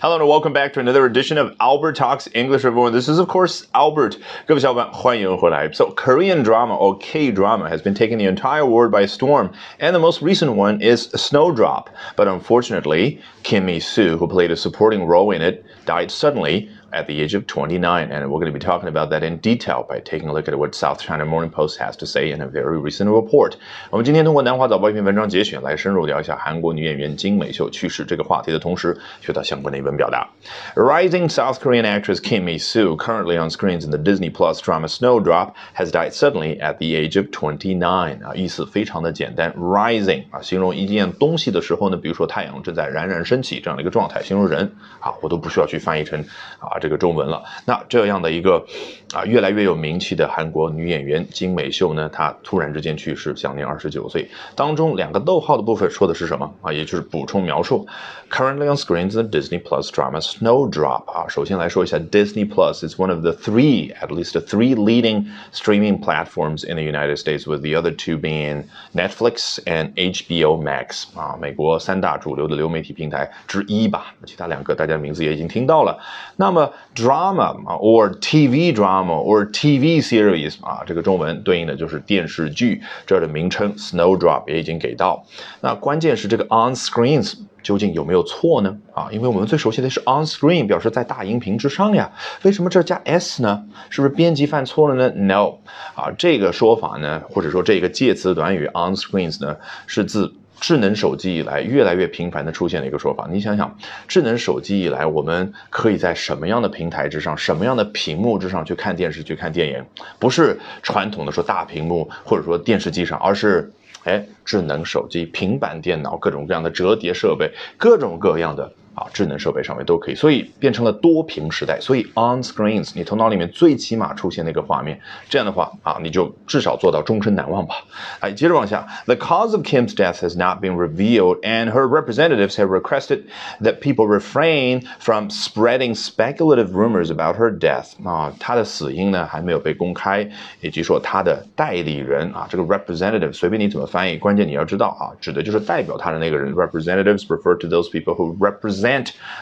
Hello and welcome back to another edition of Albert Talks English, everyone. This is, of course, Albert. 各位小伙伴，欢迎回来。So, Korean drama or K drama has been taking the entire world by storm, and the most recent one is Snowdrop. But unfortunately, Kim Mi Soo, who played a supporting role in it, died suddenly at the age of 29. And we're going to be talking about that in detail by taking a look at what South China Morning Post has to say in a very recent report. 我们今天通过南华早报一篇文章节选来深入聊一下韩国女演员金美秀去世这个话题的同时，学到相关的英文表达。Rising South Korean actress Kim Mi Soo, currently on screens in the Disney Plus drama Snowdrop, has died suddenly at the age of 29. 啊，意思非常的简单，rising 啊，形容一件东西的时候呢，比如说太阳正在冉冉升起这样的一个状态，形容人啊，我都不需要去翻译成啊。 这个中文了。那这样的一个啊越来越有名气的韩国女演员金美秀呢，她突然之间去世，享年二十九岁。当中两个逗号的部分说的是什么啊？也就是补充描述。Currently on screens the Disney Plus drama Snowdrop 啊。首先来说一下 Disney Plus is one of the three, at least the three leading streaming platforms in the United States, with the other two being Netflix and HBO Max 啊，美国三大主流的流媒体平台之一吧。其他两个大家名字也已经听到了。那么 drama or TV drama or TV series 啊，这个中文对应的就是电视剧。这儿的名称 Snowdrop 也已经给到。那关键是这个 on screens 究竟有没有错呢？啊，因为我们最熟悉的是 on screen，表示在大荧屏之上呀。为什么这儿加 s 呢？是不是编辑犯错了呢？No，啊，这个说法呢，或者说这个介词短语 on screens 呢，是自。智能手机以来，越来越频繁的出现的一个说法。你想想，智能手机以来，我们可以在什么样的平台之上，什么样的屏幕之上去看电视、去看电影？不是传统的说大屏幕或者说电视机上，而是哎，智能手机、平板电脑、各种各样的折叠设备，各种各样的。啊，智能设备上面都可以，所以变成了多屏时代。所以 on screens，你头脑里面最起码出现那个画面，这样的话啊，你就至少做到终身难忘吧。哎，接着往下，The cause of Kim's death has not been revealed, and her representatives have requested that people refrain from spreading speculative rumors about her death。啊，她的死因呢还没有被公开，以及说她的代理人啊，这个 representative 随便你怎么翻译，关键你要知道啊，指的就是代表他的那个人。Representatives refer to those people who represent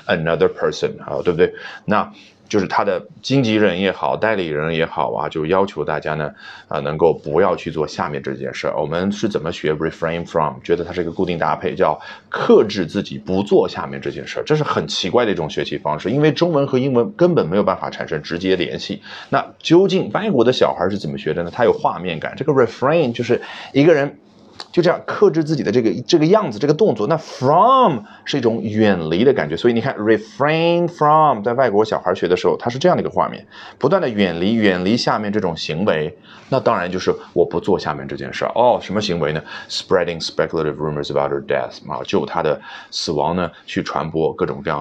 Another person 啊，对不对？那就是他的经纪人也好，代理人也好啊，就要求大家呢啊，能够不要去做下面这件事儿。我们是怎么学 refrain from？觉得它是一个固定搭配，叫克制自己不做下面这件事儿。这是很奇怪的一种学习方式，因为中文和英文根本没有办法产生直接联系。那究竟外国的小孩是怎么学的呢？他有画面感。这个 refrain 就是一个人。就这样克制自己的这个这个样子，这个动作。那 from 是一种远离的感觉，所以你看 refrain from，在外国小孩学的时候，它是这样的一个画面，不断的远离远离下面这种行为。那当然就是我不做下面这件事儿哦。什么行为呢？Spreading speculative rumors about her death 啊，就她的死亡呢，去传播各种各样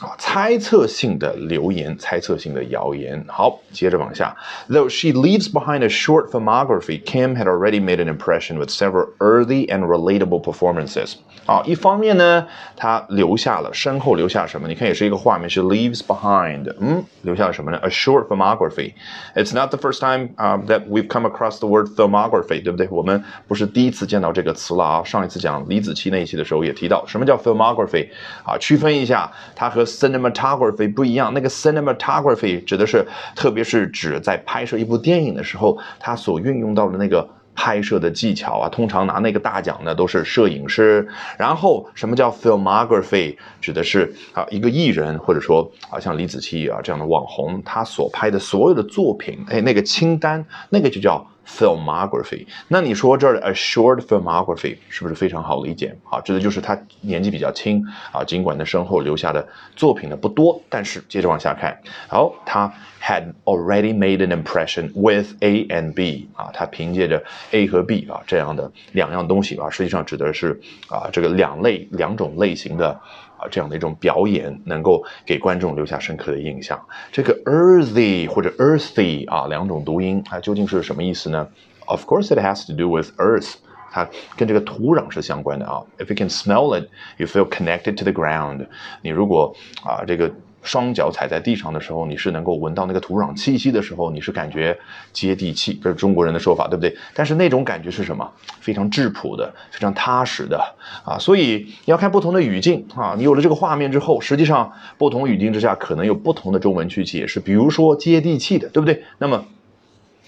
啊猜测性的流言、猜测性的谣言。好，接着往下。Though she leaves behind a short filmography, Kim had already made an impression with several early and relatable performances。啊，一方面呢，她留下了身后留下什么？你看，也是一个画面，是 leaves behind，嗯，留下了什么呢？A short filmography。It's not the first time um, that we've come across the word filmography，对不对？我们不是第一次见到这个词了啊。上一次讲李子柒那一期的时候也提到，什么叫 filmography？啊，区分一下，它和 cinematography 不一样。那个 cinematography 指的是，特别是指在拍摄一部电影的时候，它所运用到的那个。拍摄的技巧啊，通常拿那个大奖的都是摄影师。然后什么叫 filmography？指的是啊一个艺人或者说啊像李子柒啊这样的网红，他所拍的所有的作品，哎那个清单，那个就叫。filmography，那你说这儿的 a short filmography 是不是非常好理解？啊，指的就是他年纪比较轻啊，尽管他身后留下的作品呢不多，但是接着往下看，好，他 had already made an impression with A and B 啊，他凭借着 A 和 B 啊这样的两样东西啊，实际上指的是啊这个两类两种类型的。啊，这样的一种表演能够给观众留下深刻的印象。这个 earthy 或者 earthy 啊，两种读音，它究竟是什么意思呢？Of course, it has to do with earth。它跟这个土壤是相关的啊。If you can smell it, you feel connected to the ground。你如果啊这个。双脚踩在地上的时候，你是能够闻到那个土壤气息的时候，你是感觉接地气，这是中国人的说法，对不对？但是那种感觉是什么？非常质朴的，非常踏实的啊！所以你要看不同的语境啊，你有了这个画面之后，实际上不同语境之下可能有不同的中文去解释。比如说接地气的，对不对？那么。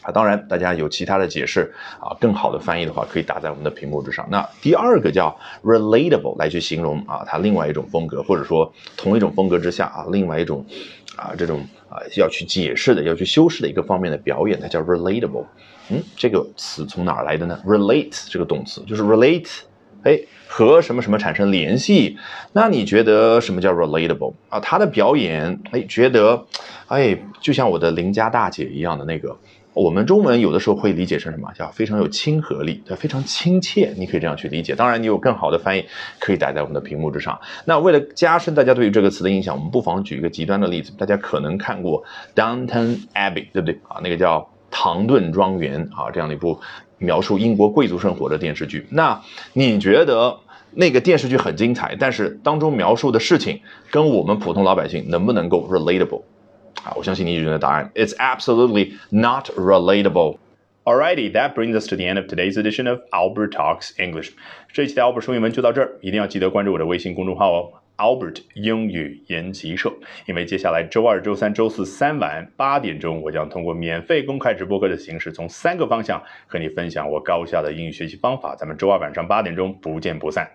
啊，当然，大家有其他的解释啊，更好的翻译的话，可以打在我们的屏幕之上。那第二个叫 relatable 来去形容啊，它另外一种风格，或者说同一种风格之下啊，另外一种啊这种啊要去解释的、要去修饰的一个方面的表演，它叫 relatable。嗯，这个词从哪儿来的呢？relate 这个动词就是 relate，哎，和什么什么产生联系。那你觉得什么叫 relatable 啊？他的表演，哎，觉得，哎，就像我的邻家大姐一样的那个。我们中文有的时候会理解成什么？叫非常有亲和力，对，非常亲切。你可以这样去理解。当然，你有更好的翻译，可以打在我们的屏幕之上。那为了加深大家对于这个词的印象，我们不妨举一个极端的例子。大家可能看过《Downton Abbey》，对不对啊？那个叫《唐顿庄园》啊，这样的一部描述英国贵族生活的电视剧。那你觉得那个电视剧很精彩，但是当中描述的事情跟我们普通老百姓能不能够 relatable？啊，我相信你已经的答案。It's absolutely not relatable. Alrighty, that brings us to the end of today's edition of Albert Talks English. 这一期的 Albert 说英文就到这儿，一定要记得关注我的微信公众号哦，Albert 英语研习社。因为接下来周二、周三、周四三晚八点钟，我将通过免费公开直播课的形式，从三个方向和你分享我高效的英语学习方法。咱们周二晚上八点钟不见不散。